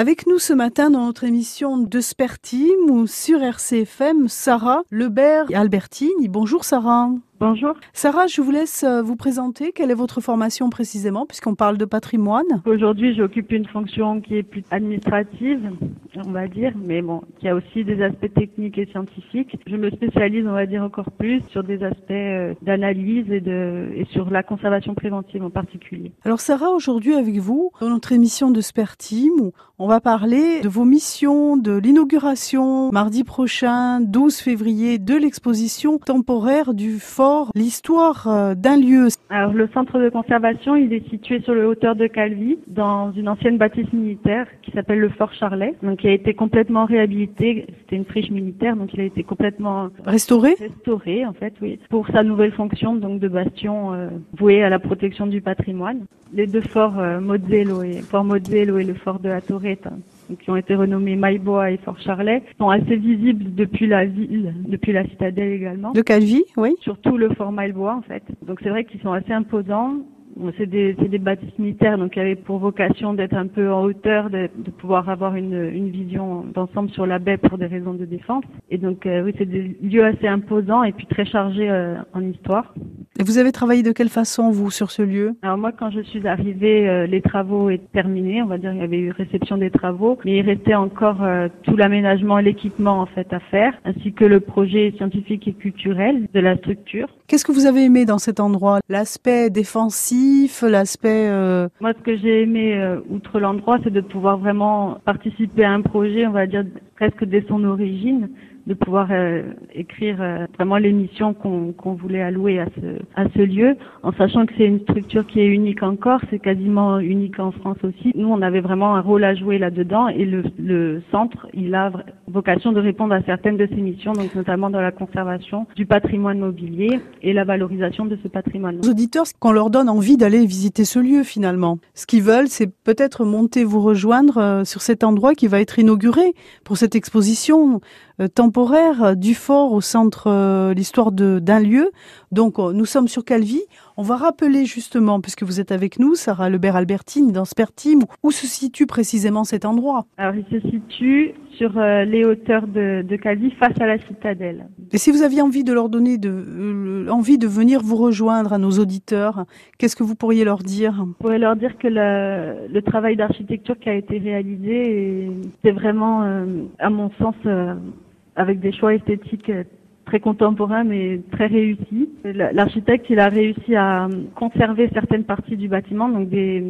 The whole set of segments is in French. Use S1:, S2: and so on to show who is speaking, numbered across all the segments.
S1: Avec nous ce matin dans notre émission de Spertim ou sur RCFM, Sarah Lebert Albertini. Bonjour Sarah.
S2: Bonjour.
S1: Sarah, je vous laisse euh, vous présenter. Quelle est votre formation précisément, puisqu'on parle de patrimoine?
S2: Aujourd'hui, j'occupe une fonction qui est plus administrative, on va dire, mais bon, qui a aussi des aspects techniques et scientifiques. Je me spécialise, on va dire, encore plus sur des aspects euh, d'analyse et, de, et sur la conservation préventive en particulier.
S1: Alors Sarah, aujourd'hui avec vous, dans notre émission de Spertim, on va parler de vos missions, de l'inauguration mardi prochain, 12 février, de l'exposition temporaire du fort l'histoire euh, d'un lieu.
S2: Alors le centre de conservation, il est situé sur le hauteur de Calvi, dans une ancienne bâtisse militaire qui s'appelle le Fort Charlet, donc qui a été complètement réhabilité. C'était une friche militaire, donc il a été complètement
S1: restauré.
S2: Restauré en fait, oui, pour sa nouvelle fonction donc de bastion euh, voué à la protection du patrimoine. Les deux forts euh, Mozzello et Fort Mozzello et le fort de la Torretta qui ont été renommés Maillebois et Fort Charlet, sont assez visibles depuis la ville, depuis la citadelle également.
S1: De Calvi, oui.
S2: Surtout le Fort Maillebois, en fait. Donc c'est vrai qu'ils sont assez imposants c'est des, des, bâtisses militaires, donc qui avaient pour vocation d'être un peu en hauteur, de, de pouvoir avoir une, une vision d'ensemble sur la baie pour des raisons de défense. Et donc, euh, oui, c'est des lieux assez imposants et puis très chargés euh, en histoire.
S1: Et vous avez travaillé de quelle façon, vous, sur ce lieu?
S2: Alors moi, quand je suis arrivée, euh, les travaux étaient terminés. On va dire qu'il y avait eu réception des travaux, mais il restait encore tout l'aménagement, l'équipement en fait à faire, ainsi que le projet scientifique et culturel de la structure.
S1: Qu'est-ce que vous avez aimé dans cet endroit? L'aspect défensif, l'aspect... Euh...
S2: Moi, ce que j'ai aimé, euh, outre l'endroit, c'est de pouvoir vraiment participer à un projet, on va dire presque dès son origine, de pouvoir euh, écrire euh, vraiment l'émission qu'on qu'on voulait allouer à ce, à ce lieu, en sachant que c'est une structure qui est unique encore, c'est quasiment unique en France aussi. Nous, on avait vraiment un rôle à jouer là-dedans et le, le centre, il a vocation de répondre à certaines de ses missions, donc notamment dans la conservation du patrimoine mobilier et la valorisation de ce patrimoine.
S1: Les auditeurs, qu'on leur donne envie d'aller visiter ce lieu finalement. Ce qu'ils veulent, c'est peut-être monter vous rejoindre euh, sur cet endroit qui va être inauguré pour cette exposition temporaire temporaire du fort au centre euh, l'histoire d'un lieu. Donc euh, nous sommes sur Calvi. On va rappeler justement, puisque vous êtes avec nous, Sarah Lebert Albertine, dans Spertim, où se situe précisément cet endroit
S2: Alors il se situe sur euh, les hauteurs de, de, Calvi, face à la citadelle.
S1: Et si vous aviez envie de leur donner de, envie de venir vous rejoindre à nos auditeurs, qu'est-ce que vous pourriez leur dire?
S2: Je pourrais leur dire que le, le travail d'architecture qui a été réalisé, c'est vraiment, à mon sens, avec des choix esthétiques euh, très contemporains mais très réussis. L'architecte, il a réussi à conserver certaines parties du bâtiment, donc des,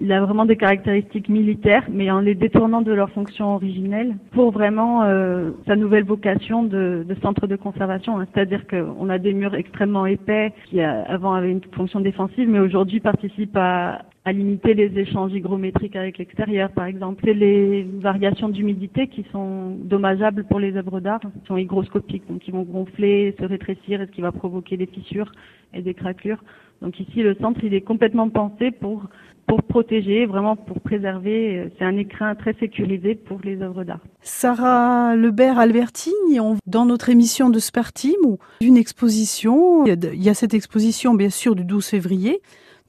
S2: il a vraiment des caractéristiques militaires, mais en les détournant de leur fonction originelle pour vraiment euh, sa nouvelle vocation de, de, centre de conservation. Hein. C'est-à-dire qu'on a des murs extrêmement épais qui avant avaient une fonction défensive, mais aujourd'hui participent à, à limiter les échanges hygrométriques avec l'extérieur, par exemple. C'est les variations d'humidité qui sont dommageables pour les œuvres d'art, qui sont hygroscopiques, donc qui vont gonfler, se rétrécir, et ce qui va provoquer des fissures et des craquelures. Donc ici, le centre, il est complètement pensé pour pour protéger, vraiment pour préserver. C'est un écrin très sécurisé pour les œuvres d'art.
S1: Sarah Lebert Albertini, dans notre émission de Spertim, une exposition, il y a cette exposition bien sûr du 12 février,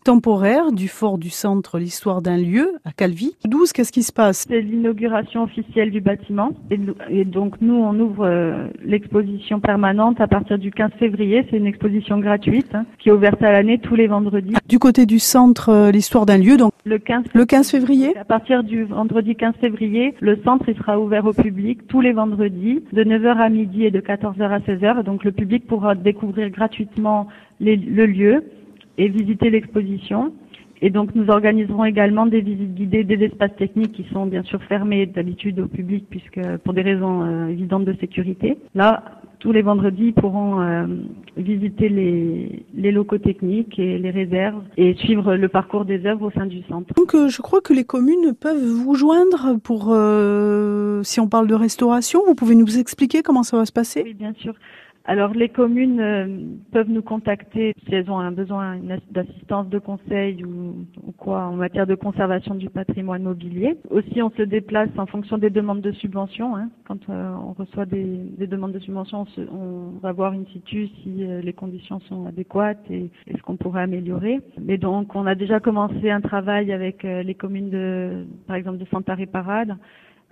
S1: temporaire du fort du centre L'histoire d'un lieu à Calvi. 12, qu'est-ce qui se passe?
S2: C'est l'inauguration officielle du bâtiment et, donc nous on ouvre euh, l'exposition permanente à partir du 15 février. C'est une exposition gratuite hein, qui est ouverte à l'année tous les vendredis.
S1: Du côté du centre euh, L'histoire d'un lieu, donc
S2: le 15
S1: le 15 février?
S2: À partir du vendredi 15 février, le centre il sera ouvert au public tous les vendredis de 9h à midi et de 14h à 16h. Donc le public pourra découvrir gratuitement les, le lieu et visiter l'exposition. Et donc nous organiserons également des visites guidées des espaces techniques qui sont bien sûr fermés d'habitude au public puisque pour des raisons euh, évidentes de sécurité. Là, tous les vendredis, ils pourront euh, visiter les, les, locaux techniques et les réserves et suivre le parcours des œuvres au sein du centre.
S1: Donc euh, je crois que les communes peuvent vous joindre pour, si on parle de restauration, vous pouvez nous expliquer comment ça va se passer?
S2: Oui, bien sûr. Alors les communes euh, peuvent nous contacter si elles ont un besoin d'assistance de conseil ou, quoi en matière de conservation du patrimoine mobilier. Aussi on se déplace en fonction des demandes de subvention. Hein. Quand euh, on reçoit des, des, demandes de subvention, on, va voir in situ si euh, les conditions sont adéquates et, et ce qu'on pourrait améliorer. Mais donc on a déjà commencé un travail avec les communes de par exemple de Santa Parade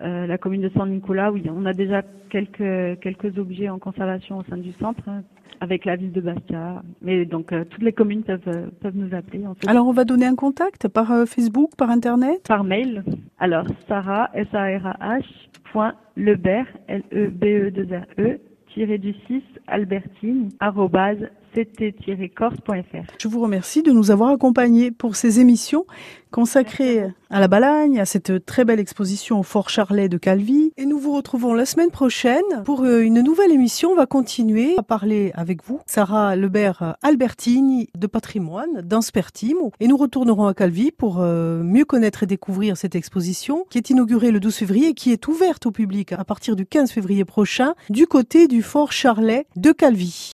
S2: euh, la commune de San Nicolas, oui, on a déjà quelques quelques objets en conservation au sein du centre, hein, avec la ville de Bastia. Mais donc euh, toutes les communes peuvent euh, peuvent nous appeler.
S1: En fait. Alors on va donner un contact par euh, Facebook, par internet,
S2: par mail. Alors Sarah S A R A H point Lebert L E B E 2 R E tiré du 6 Albertine arrobase ct-corse.fr.
S1: Je vous remercie de nous avoir accompagnés pour ces émissions consacrées à la Balagne, à cette très belle exposition au Fort Charlet de Calvi. Et nous vous retrouvons la semaine prochaine pour une nouvelle émission. On va continuer à parler avec vous, Sarah Lebert Albertini de patrimoine, d'Anspertimo. Et nous retournerons à Calvi pour mieux connaître et découvrir cette exposition qui est inaugurée le 12 février et qui est ouverte au public à partir du 15 février prochain du côté du Fort Charlet de Calvi.